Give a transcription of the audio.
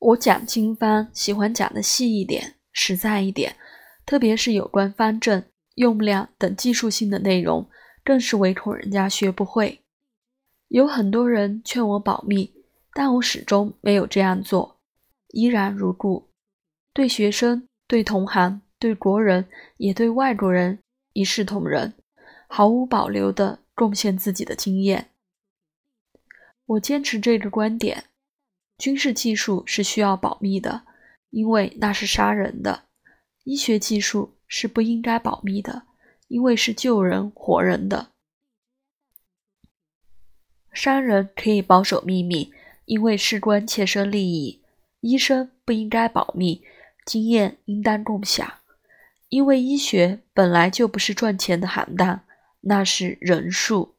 我讲经方喜欢讲的细一点、实在一点，特别是有关方正、用量等技术性的内容，更是唯恐人家学不会。有很多人劝我保密，但我始终没有这样做，依然如故。对学生、对同行、对国人，也对外国人一视同仁，毫无保留地贡献自己的经验。我坚持这个观点。军事技术是需要保密的，因为那是杀人的；医学技术是不应该保密的，因为是救人活人的。商人可以保守秘密，因为事关切身利益；医生不应该保密，经验应当共享，因为医学本来就不是赚钱的行当，那是人术。